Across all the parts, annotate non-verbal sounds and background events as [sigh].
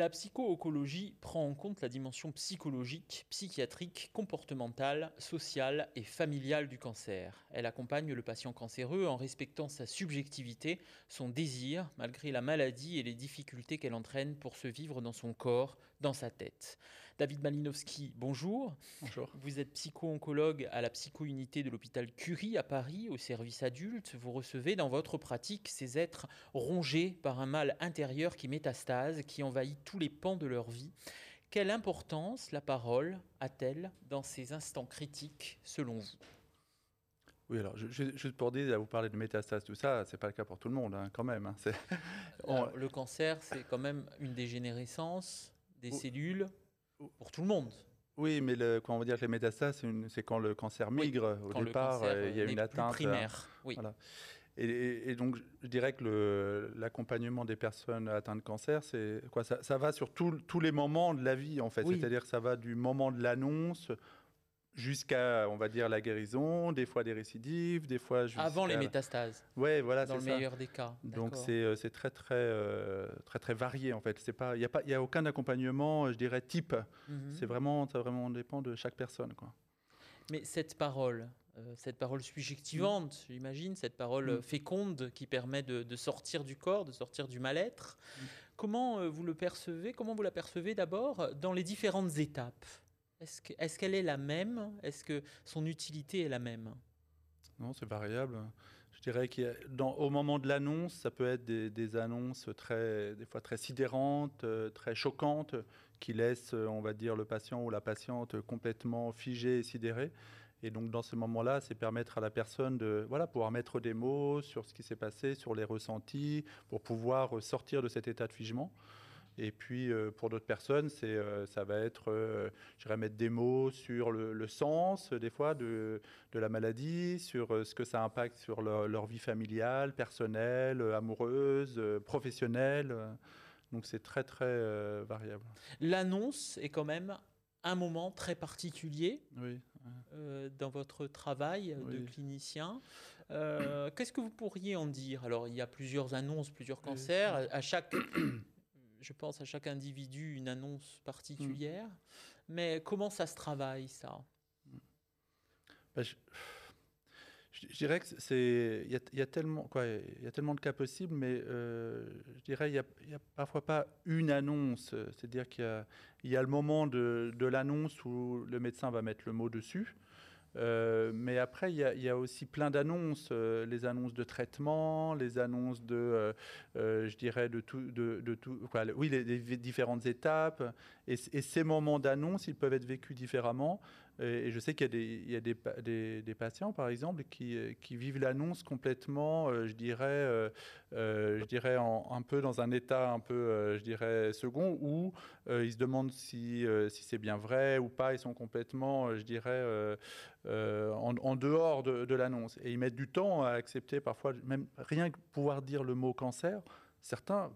La psycho-oncologie prend en compte la dimension psychologique, psychiatrique, comportementale, sociale et familiale du cancer. Elle accompagne le patient cancéreux en respectant sa subjectivité, son désir, malgré la maladie et les difficultés qu'elle entraîne pour se vivre dans son corps, dans sa tête. David Malinowski, bonjour. Bonjour. Vous êtes psycho-oncologue à la psycho-unité de l'hôpital Curie à Paris, au service adulte. Vous recevez dans votre pratique ces êtres rongés par un mal intérieur qui métastase, qui envahit tous les pans de leur vie. Quelle importance la parole a-t-elle dans ces instants critiques selon vous? Oui, alors, juste pour dire, vous parler de métastase, tout ça, c'est pas le cas pour tout le monde, hein, quand même. Hein, [laughs] le cancer, c'est quand même une dégénérescence des cellules pour tout le monde. Oui, mais le, quand on va dire que les métastases, c'est quand le cancer migre. au départ, euh, il y a une atteinte. Primaire, oui. Voilà. Et, donc, je dirais que l'accompagnement des personnes atteintes de cancer, c'est quoi? Ça, ça, va sur tous les moments de la vie, en fait. C'est-à-dire que ça va du moment de l'annonce jusqu'à, on va dire, la guérison, des fois des récidives, des fois Avant les métastases. Ouais, voilà, Dans le meilleur des cas. Donc euh, c'est très très euh, très très varié en fait. Il y a pas, il y a aucun accompagnement, je dirais type. Mhm. C'est vraiment, ça vraiment dépend de chaque personne, quoi. Mais cette parole, euh, cette parole subjectivante, j'imagine, cette parole mm. féconde qui permet de, sortir du corps, de sortir du mal-être. Mm. Comment euh, vous le percevez Comment vous la percevez d'abord dans les différentes étapes? Est-ce qu'elle est, la même? Est-ce que son utilité est la même? Non, c'est variable. Je dirais qu'au moment de l'annonce, ça peut être des, annonces très, des fois très sidérantes, euh, très choquantes, qui laissent, on va dire, le patient ou la patiente complètement figé et sidéré. Et donc dans ce moment-là, c'est permettre à la personne de voilà, pouvoir mettre des mots sur ce qui s'est passé, sur les ressentis, pour pouvoir sortir de cet état de figement. Et puis euh, pour d'autres personnes, c'est euh, ça va être, euh, je dirais, mettre des mots sur le, sens des fois de, de, la maladie, sur ce que ça impacte sur leur, leur vie familiale, personnelle, amoureuse, professionnelle. Donc c'est très très variable. L'annonce est quand même un moment très particulier euh, dans votre travail de clinicien. Euh, qu'est-ce que vous pourriez en dire? Alors, il y a plusieurs annonces, plusieurs cancers. À chaque, je pense à chaque individu une annonce particulière. Mm. Mais comment ça se travaille, ça? Ben, je, dirais que c'est il y, a tellement quoi il y a tellement de cas possibles mais euh, je dirais il y, a, a parfois pas une annonce c'est-à-dire qu'il y a, il y a le moment de, de l'annonce où le médecin va mettre le mot dessus euh, mais après, il y, a aussi plein d'annonces, euh, les annonces de traitement, les annonces de, euh, je dirais, de tout, de, de oui, les, différentes étapes. Et, et ces moments d'annonce, ils peuvent être vécus différemment. Et, je sais qu'il y a, des, patients, par exemple, qui, vivent l'annonce complètement, je dirais, je dirais un peu dans un état un peu, je dirais, second, où ils se demandent si, c'est bien vrai ou pas. Ils sont complètement, je dirais, euh, en, dehors de, l'annonce. Et ils mettent du temps à accepter parfois, même rien que pouvoir dire le mot cancer. Certains,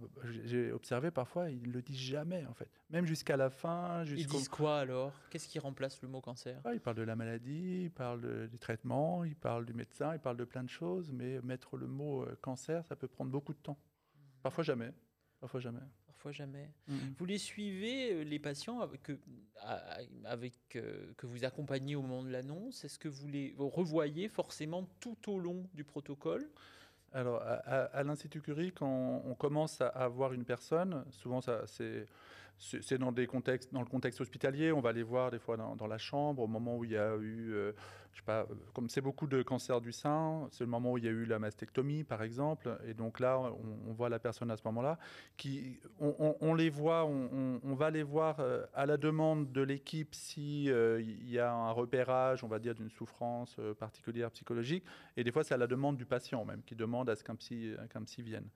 j'ai observé parfois, ils ne le disent jamais en fait. Même jusqu'à la fin. Ils disent quoi alors? Qu'est-ce qui remplace le mot cancer? Ils parlent de la maladie, ils parlent du traitement, ils parlent du médecin, ils parlent de plein de choses, mais mettre le mot euh, cancer, ça peut prendre beaucoup de temps. Parfois jamais. Parfois jamais. Parfois jamais. Mm-hmm. Vous les suivez, euh, les patients avec, avec euh, que vous accompagnez au moment de l'annonce? Est-ce que vous les revoyez forcément tout au long du protocole? Alors, à, l'Institut Curie, quand on commence à avoir une personne, souvent c'est c'est dans le contexte hospitalier, on va les voir des fois dans, la chambre au moment où il y a eu, euh, je sais pas, comme c'est beaucoup de cancers du sein, c'est le moment où il y a eu la mastectomie par exemple, et donc là on, voit la personne à ce moment-là, qui, on, les voit, on, va les voir euh, à la demande de l'équipe si euh, il y a un repérage, on va dire d'une souffrance particulière psychologique, et des fois c'est à la demande du patient même qui demande à ce qu'un psy, psy vienne.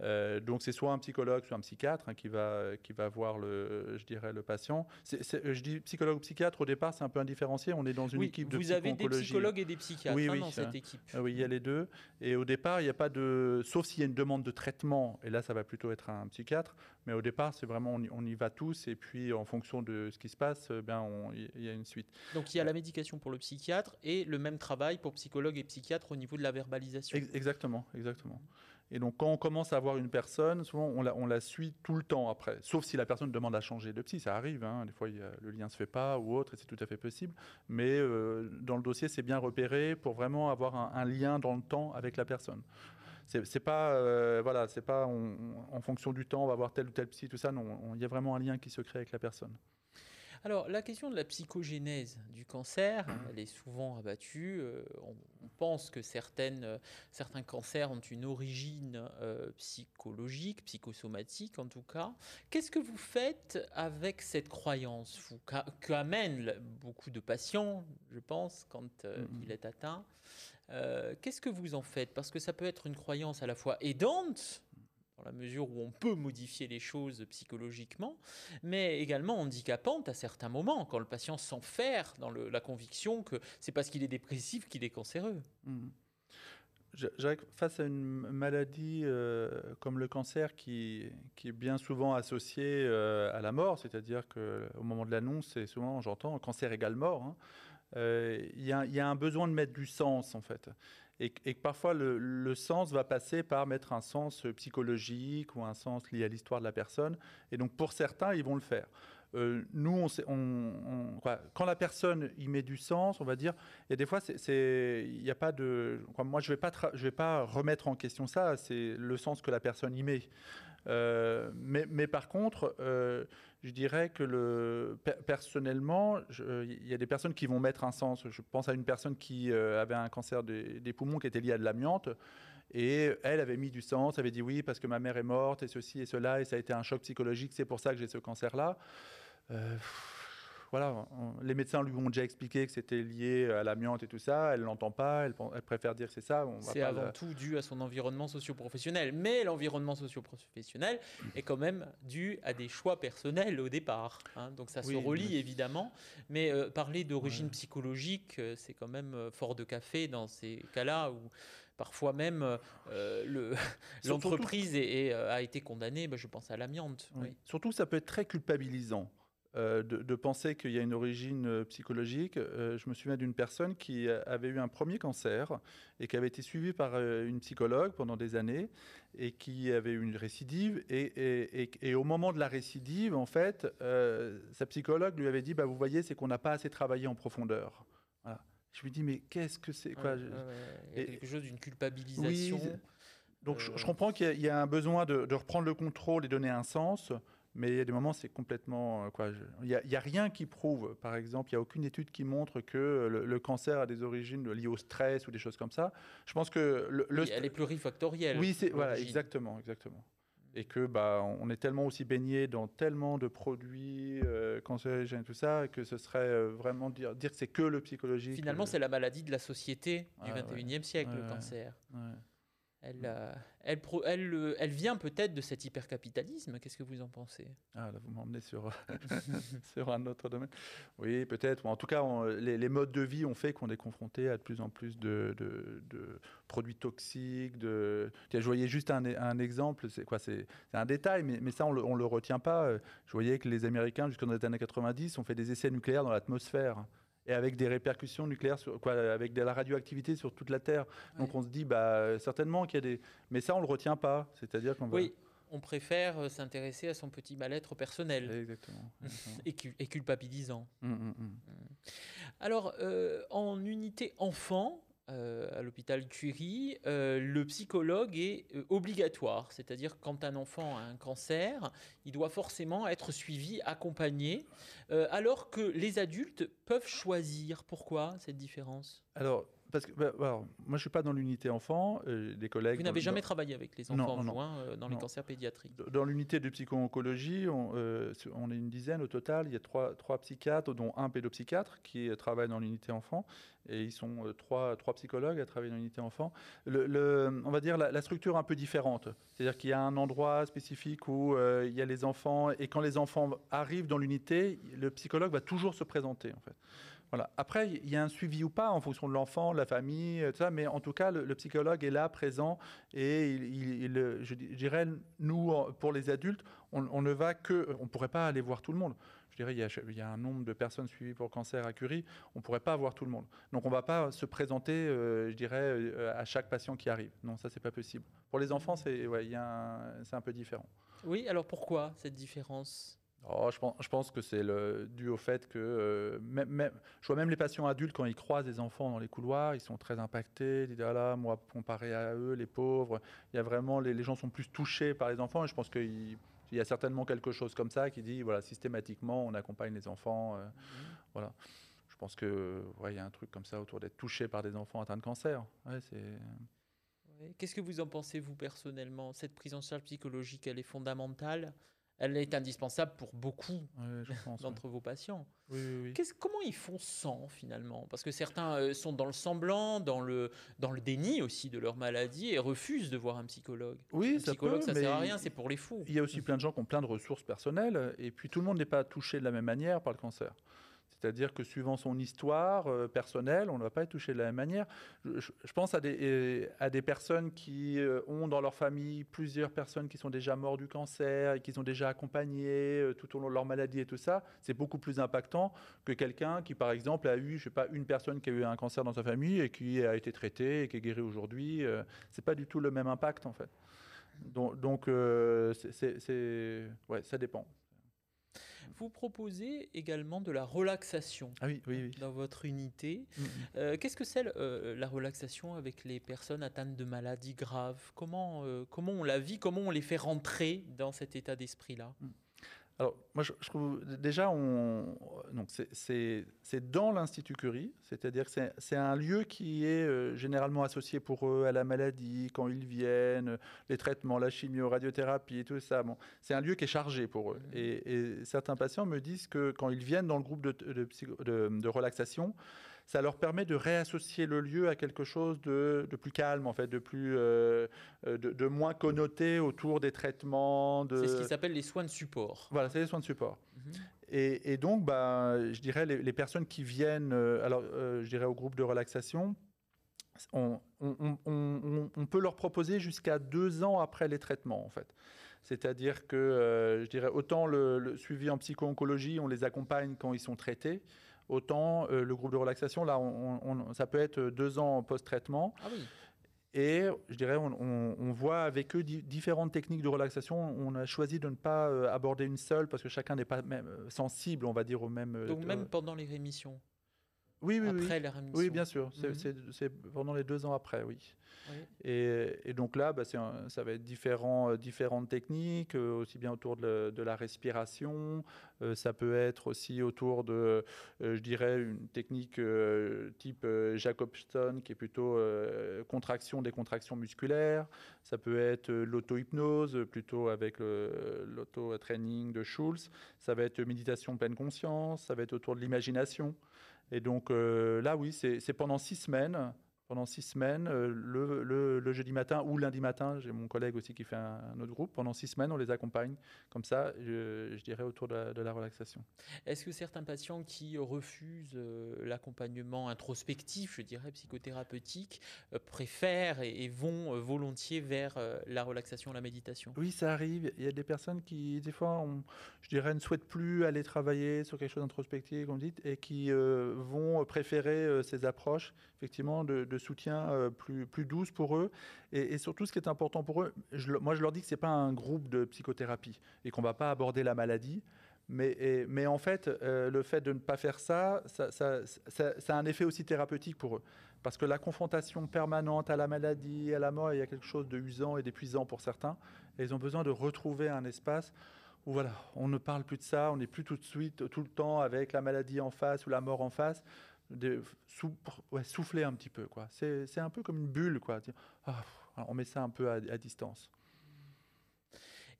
Donc c'est soit un psychologue, soit un psychiatre hein, qui va qui va voir le, je dirais, le patient. je dis psychologue ou psychiatre, au départ, c'est un peu indifférencié. On est dans une équipe de Vous avez des psychologues et des psychiatres hein, dans cette équipe. Ah oui, il y a les deux. Et au départ, il n'y a pas de. Sauf s'il y a une demande de traitement, et là, ça va plutôt être un psychiatre. Mais au départ, c'est vraiment, on y, va tous, et puis en fonction de ce qui se passe, eh ben, il y a une suite. Donc il y a la médication pour le psychiatre et le même travail pour psychologue et psychiatre au niveau de la verbalisation. Exactement, exactement. Et donc, quand on commence à voir une personne, souvent, on la, suit tout le temps après. Sauf si la personne demande à changer de psy, ça arrive. hein. Des fois, le lien ne se fait pas ou autre, et c'est tout à fait possible. Mais euh, dans le dossier, c'est bien repéré pour vraiment avoir un, lien dans le temps avec la personne. C'est pas, euh, voilà, c'est pas en fonction du temps, on va voir tel ou tel psy, tout ça. Non, on- il y a vraiment un lien qui se crée avec la personne. Alors, la question de la psychogénèse du cancer, elle est souvent abattue. Euh, on, pense que certaines, euh, certains cancers ont une origine euh, psychologique, psychosomatique en tout cas. Qu'est-ce que vous faites avec cette croyance, qu'amènent beaucoup de patients, je pense, quand euh, Mhm. il est atteint? Qu'est-ce que vous en faites? Parce que ça peut être une croyance à la fois aidante, la mesure où on peut modifier les choses psychologiquement, mais également handicapante à certains moments, quand le patient s'enferre dans la conviction que c'est parce qu'il est dépressif qu'il est cancéreux. Dirais que face à une maladie euh, comme le cancer qui, est bien souvent associée euh, à la mort, c'est-à-dire qu'au moment de l'annonce, c'est souvent, j'entends, cancer égale mort, hein, euh, il y a un besoin de mettre du sens en fait. Et, que parfois le sens va passer par mettre un sens psychologique ou un sens lié à l'histoire de la personne. Et donc pour certains, ils vont le faire. Euh, nous, quand la personne y met du sens, on va dire, et des fois, c'est- c'est- il n'y a pas de. moi, je ne vais, pas remettre en question ça, c'est le sens que la personne y met. Euh, mais, par contre, euh, je dirais que le, per- personnellement, il y a des personnes qui vont mettre un sens. Je pense à une personne qui avait un cancer des, des poumons qui était lié à de l'amiante. Et elle avait mis du sens, avait dit oui parce que ma mère est morte et ceci et cela, et ça a été un choc psychologique, c'est pour ça que j'ai ce cancer-là. Euh, voilà, on- les médecins lui ont déjà expliqué que c'était lié à l'amiante et tout ça. Elle l'entend pas, elle, préfère dire que c'est ça. C'est avant tout dû à son environnement socio-professionnel, mais l'environnement socio-professionnel est quand même dû à des choix personnels au départ. hein. donc ça se relie mais- évidemment, mais euh, parler d'origine Ouais. psychologique, euh, c'est quand même fort de café dans ces cas-là où parfois même euh, le- [laughs] l'entreprise est- est, euh, a été condamnée. bah, je pense à l'amiante. Oui. oui. Surtout, ça peut être très culpabilisant euh, de, de penser qu'il y a une origine psychologique. Euh, je me souviens d'une personne qui avait eu un premier cancer et qui avait été suivie par une psychologue pendant des années et qui avait eu une récidive. Et, et- et- et au moment de la récidive, en fait, sa psychologue lui avait dit bah, Vous voyez, c'est qu'on n'a pas assez travaillé en profondeur. Je lui dis Mais qu'est-ce que c'est quoi Ouais. Il y a et- quelque chose d'une culpabilisation. c'est- Donc je, je Euh, comprends qu'il y a- il y, a un besoin de, de reprendre le contrôle et donner un sens, mais il y a des moments c'est complètement euh, quoi. je- Il n'y a, il y a rien qui prouve, par exemple, il n'y a aucune étude qui montre que le, le cancer a des origines liées au stress ou des choses comme ça. Je pense que le, le Oui, elle est plurifactorielle. oui, c'est voilà, exactement, exactement. Et que bah on est tellement aussi baigné dans tellement de produits euh, cancérigènes et tout ça que ce serait euh, vraiment dire dire que c'est que le psychologique. Finalement, euh, c'est la maladie de la société du Ah, ouais. 21e siècle, Ouais, le cancer. Elle, euh, elle, pro- elle, euh, elle vient peut-être de cet hypercapitalisme. Qu'est-ce que vous en pensez? Ah, là, vous m'emmenez sur, [laughs] [laughs] sur un autre domaine. Oui, peut-être. En tout cas, on- les, les modes de vie ont fait qu'on est confronté à de plus en plus de, de- de produits toxiques. De... Je voyais juste un, un exemple, c'est quoi C'est un détail, mais, mais ça, on ne le, retient pas. Je voyais que les Américains, jusqu'aux années 90, ont fait des essais nucléaires dans l'atmosphère. Et avec des répercussions nucléaires, sur, quoi, avec de la radioactivité sur toute la Terre. Donc Ouais. on se dit, bah, certainement qu'il y a des. Mais ça, on ne le retient pas. C'est-à-dire qu'on va- Oui, on préfère euh, s'intéresser à son petit mal-être personnel Exactement. [laughs] exactement. et, cu- et culpabilisant. Hum, hum, hum. Alors, euh, en unité enfant, euh, à l'hôpital Curie, euh, le psychologue est euh, obligatoire. C'est-à-dire, quand un enfant a un cancer, il doit forcément être suivi, accompagné, euh, alors que les adultes peuvent choisir. Pourquoi cette différence? Alors, parce que, bah, alors, moi, je suis pas dans l'unité enfant. euh, des collègues. Vous n'avez jamais dans- travaillé avec les enfants non, non. euh, dans les cancers pédiatriques Dans l'unité de psycho-oncologie, on, euh, on est une dizaine au total. Il y a trois, trois psychiatres, dont un pédopsychiatre qui travaille dans l'unité enfant. Et ils sont euh, trois, trois psychologues à travailler dans l'unité enfant. Le, le- on va dire la, la structure un peu différente. C'est-à-dire qu'il y a un endroit spécifique où il y a les enfants. Et quand les enfants arrivent dans l'unité, le psychologue va toujours se présenter, en fait. Voilà. Après, il y a un suivi ou pas en fonction de l'enfant, de la famille, tout ça, mais en tout cas, le, psychologue est là, présent, et il, je dirais, nous, pour les adultes, on, ne va que, on ne pourrait pas aller voir tout le monde. Je dirais, il y, a, un nombre de personnes suivies pour cancer à Curie, on ne pourrait pas voir tout le monde. Donc, on ne va pas se présenter, euh, je dirais, euh, à chaque patient qui arrive. Non, ça, c'est pas possible. Pour les enfants, c'est ouais, un peu différent. Oui, alors pourquoi cette différence? Oh, je, pense, je, pense, que c'est dû au fait que euh, même, je vois même les patients adultes quand ils croisent des enfants dans les couloirs, ils sont très impactés. Ils disent ah là, moi comparé à eux, les pauvres, il y a vraiment les, gens sont plus touchés par les enfants. Et je pense qu'il y a certainement quelque chose comme ça qui dit voilà systématiquement on accompagne les enfants. Euh, mmh. Voilà. Je pense que ouais, il y a un truc comme ça autour d'être touché par des enfants atteints de cancer. Ouais, Qu'est-ce que vous en pensez vous personnellement? Cette prise en charge psychologique, elle est fondamentale? Elle est indispensable pour beaucoup d'entre vos patients. comment ils font sans finalement? Parce que certains euh, sont dans le semblant, dans le, dans le déni aussi de leur maladie et refusent de voir un psychologue. Oui, un psychologue, ça, ne sert à rien, c'est pour les fous. Il y a aussi plein de gens qui ont plein de ressources personnelles et puis tout le monde n'est pas touché de la même manière par le cancer. C'est-à-dire que suivant son histoire euh, personnelle, on ne va pas être touché de la même manière. Je, pense à des, euh, à des, personnes qui euh, ont dans leur famille plusieurs personnes qui sont déjà mortes du cancer et qui sont déjà accompagnées tout au long de leur maladie et tout ça. C'est beaucoup plus impactant que quelqu'un qui, par exemple, a eu, je sais pas, une personne qui a eu un cancer dans sa famille et qui a été traitée et qui est guérie aujourd'hui. c'est pas du tout le même impact en fait. Donc, ça dépend. Vous proposez également de la relaxation ah dans votre unité. Mm, mm. Euh, qu'est-ce que c'est euh, la relaxation avec les personnes atteintes de maladies graves? Comment, euh, comment on la vit? Comment on les fait rentrer dans cet état d'esprit-là? Mm. Alors, moi, je, trouve déjà, on, donc c'est dans l'Institut Curie, c'est-à-dire que c'est un lieu qui est euh, généralement associé pour eux à la maladie, quand ils viennent, les traitements, la chimio, radiothérapie, tout ça. Bon, c'est un lieu qui est chargé pour eux. Mmh. Et, certains patients me disent que quand ils viennent dans le groupe de, de, de relaxation, ça leur permet de réassocier le lieu à quelque chose de, plus calme, en fait, de plus, euh, euh, de, moins connoté autour des traitements. De... C'est ce qui s'appelle les soins de support. Voilà, c'est les soins de support. Mhm. et, donc, bah, je dirais, les, personnes qui viennent, euh, alors, je dirais au groupe de relaxation, on, peut leur proposer jusqu'à deux ans après les traitements, en fait. C'est-à-dire que, je dirais, autant le, le suivi en psycho-oncologie, on les accompagne quand ils sont traités, Autant euh, le groupe de relaxation, là, ça peut être deux ans post-traitement. Ah Et je dirais, on, voit avec eux différentes techniques de relaxation. On a choisi de ne pas euh, aborder une seule parce que chacun n'est pas même euh, sensible, on va dire, au même. Donc même pendant les rémissions. Oui, oui, après oui. Oui, bien sûr. C'est mhm. pendant les deux ans après, oui. Et, donc là, bah, ça va être différents, euh, différentes techniques, euh, aussi bien autour de, la respiration. Euh, ça peut être aussi autour de, je dirais, une technique type Jacobson, qui est plutôt contraction des contractions musculaires. Ça peut être l'auto-hypnose, plutôt avec l'auto-training de Schulz. Ça va être méditation pleine conscience. Ça va être autour de l'imagination. Et donc là, oui, c'est pendant six semaines pendant six semaines, euh, le, jeudi matin ou lundi matin, j'ai mon collègue aussi qui fait un, autre groupe, pendant six semaines, on les accompagne comme ça, je, dirais, autour de la, relaxation. Est-ce que certains patients qui refusent euh, l'accompagnement introspectif, je dirais, psychothérapeutique, euh, préfèrent et, vont volontiers vers la relaxation, la méditation? Oui, ça arrive. Il y a des personnes qui, des fois, je dirais, ne souhaitent plus aller travailler sur quelque chose d'introspectif, comme vous dites, et qui vont préférer ces approches, effectivement, de soutien euh, plus, plus douce pour eux. Et, surtout, ce qui est important pour eux, moi je leur dis que ce n'est pas un groupe de psychothérapie et qu'on ne va pas aborder la maladie. Mais, mais en fait, euh, le fait de ne pas faire ça ça, ça, ça, a un effet aussi thérapeutique pour eux. Parce que la confrontation permanente à la maladie, à la mort, il y a quelque chose de usant et d'épuisant pour certains. Et ils ont besoin de retrouver un espace où voilà, on ne parle plus de ça, on n'est plus tout de suite, tout le temps avec la maladie en face ou la mort en face de souffler un petit peu. quoi. C'est un peu comme une bulle. quoi. Ah, on met ça un peu à, distance.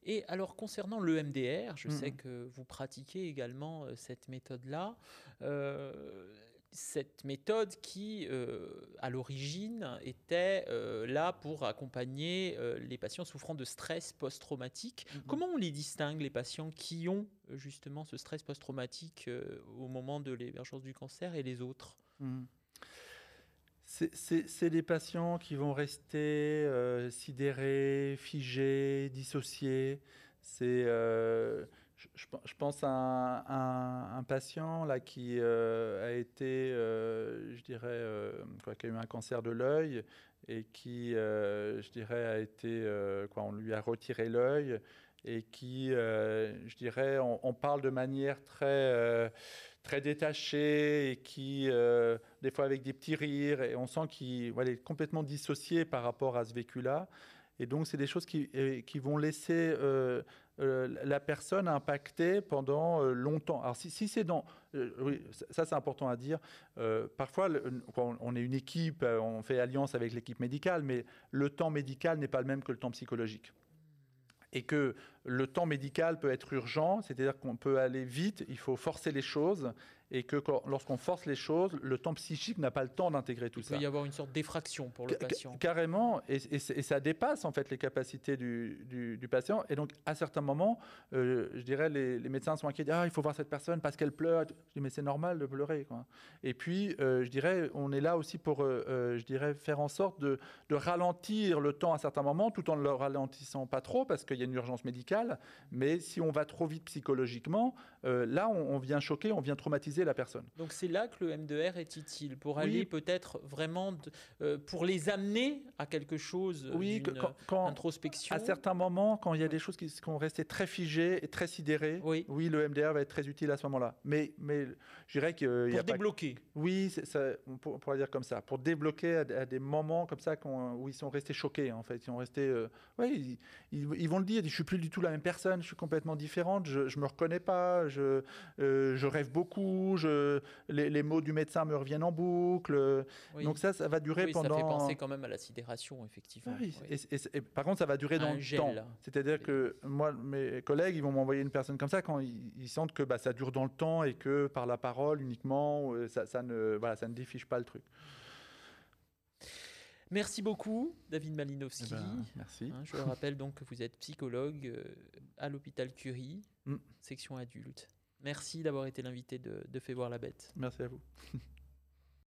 Et alors concernant le MDR, je sais que vous pratiquez également euh, cette méthode-là. Euh, cette méthode qui, euh, à l'origine, était euh, là pour accompagner euh, les patients souffrant de stress post-traumatique. Mhm. Comment on les distingue, les patients qui ont justement ce stress post-traumatique au moment de l'émergence du cancer et les autres? Mhm. C'est- des patients qui vont rester sidérés, figés, dissociés. C'est, je, je pen- je pense à un, patient là qui euh, a été, euh, je dirais, euh, qui a eu un cancer de l'œil et qui, je dirais, a été, quoi, on lui a retiré l'œil et qui, je dirais, on, parle de manière très, très détachée et qui, des fois avec des petits rires, et on sent qu'il est complètement dissocié par rapport à ce vécu-là. Et donc, c'est des choses qui, vont laisser euh, la personne impactée pendant euh, longtemps. Alors, si, c'est dans... euh, oui, ça, c'est important à dire. Parfois, on est une équipe, on fait alliance avec l'équipe médicale, mais le temps médical n'est pas le même que le temps psychologique. Et que le temps médical peut être urgent, c'est-à-dire qu'on peut aller vite, il faut forcer les choses, et que lorsqu'on force les choses, le temps psychique n'a pas le temps d'intégrer tout Il ça. peut y avoir une sorte d'effraction pour le Ca- patient. Carrément, et, et c- et ça dépasse en fait les capacités du, du- du patient. Et donc, à certains moments, euh, je dirais, les, les médecins sont inquiets. Ah, il faut voir cette personne parce qu'elle pleure. Je dis, mais c'est normal de pleurer. Quoi. Et puis, euh, je dirais, on est là aussi pour, euh, je dirais, faire en sorte de, de ralentir le temps à certains moments, tout en ne le ralentissant pas trop, parce qu'il y a une urgence médicale. Mais si on va trop vite psychologiquement, là, on, on vient choquer, on vient traumatiser la personne. Donc c'est là que le M2R est utile, pour Oui. aller peut-être vraiment, de- euh, pour les amener à quelque chose Oui, que- d'une quand, quand- introspection. À certains moments, quand il y a des choses qui sont restées très figées et très sidérées, Oui. le MDR va être très utile à ce moment-là. Mais, mais je dirais y pour a pas... débloquer. Oui, ça, on pour- on pourrait dire comme ça. Pour débloquer à, des- à des moments comme ça où ils sont restés choqués, en fait. Ils sont restés... euh, oui, ils, ils- ils vont le dire, je suis plus du tout la même personne, je suis complètement différente, je, je me reconnais pas, je, euh, je rêve beaucoup, je, les, les mots du médecin me reviennent en boucle. Oui. Donc ça, ça va durer Oui, pendant... ça fait penser quand même à la sidération, effectivement. Oui, Oui. et- et- et par contre, ça va durer Un dans le gel. temps. C'est-à-dire que moi, mes collègues, ils vont m'envoyer une personne comme ça quand ils, ils sentent que bah, ça dure dans le temps et que par la parole uniquement, euh, ça, ça ne, voilà, ça ne défiche pas le truc. Merci beaucoup, David Eh Malinowski. ben, merci. Hein, je rappelle donc que vous êtes psychologue euh, à l'hôpital Curie, Mm. section adulte. Merci d'avoir été l'invité de, de Fait voir la bête. Merci à vous. [laughs]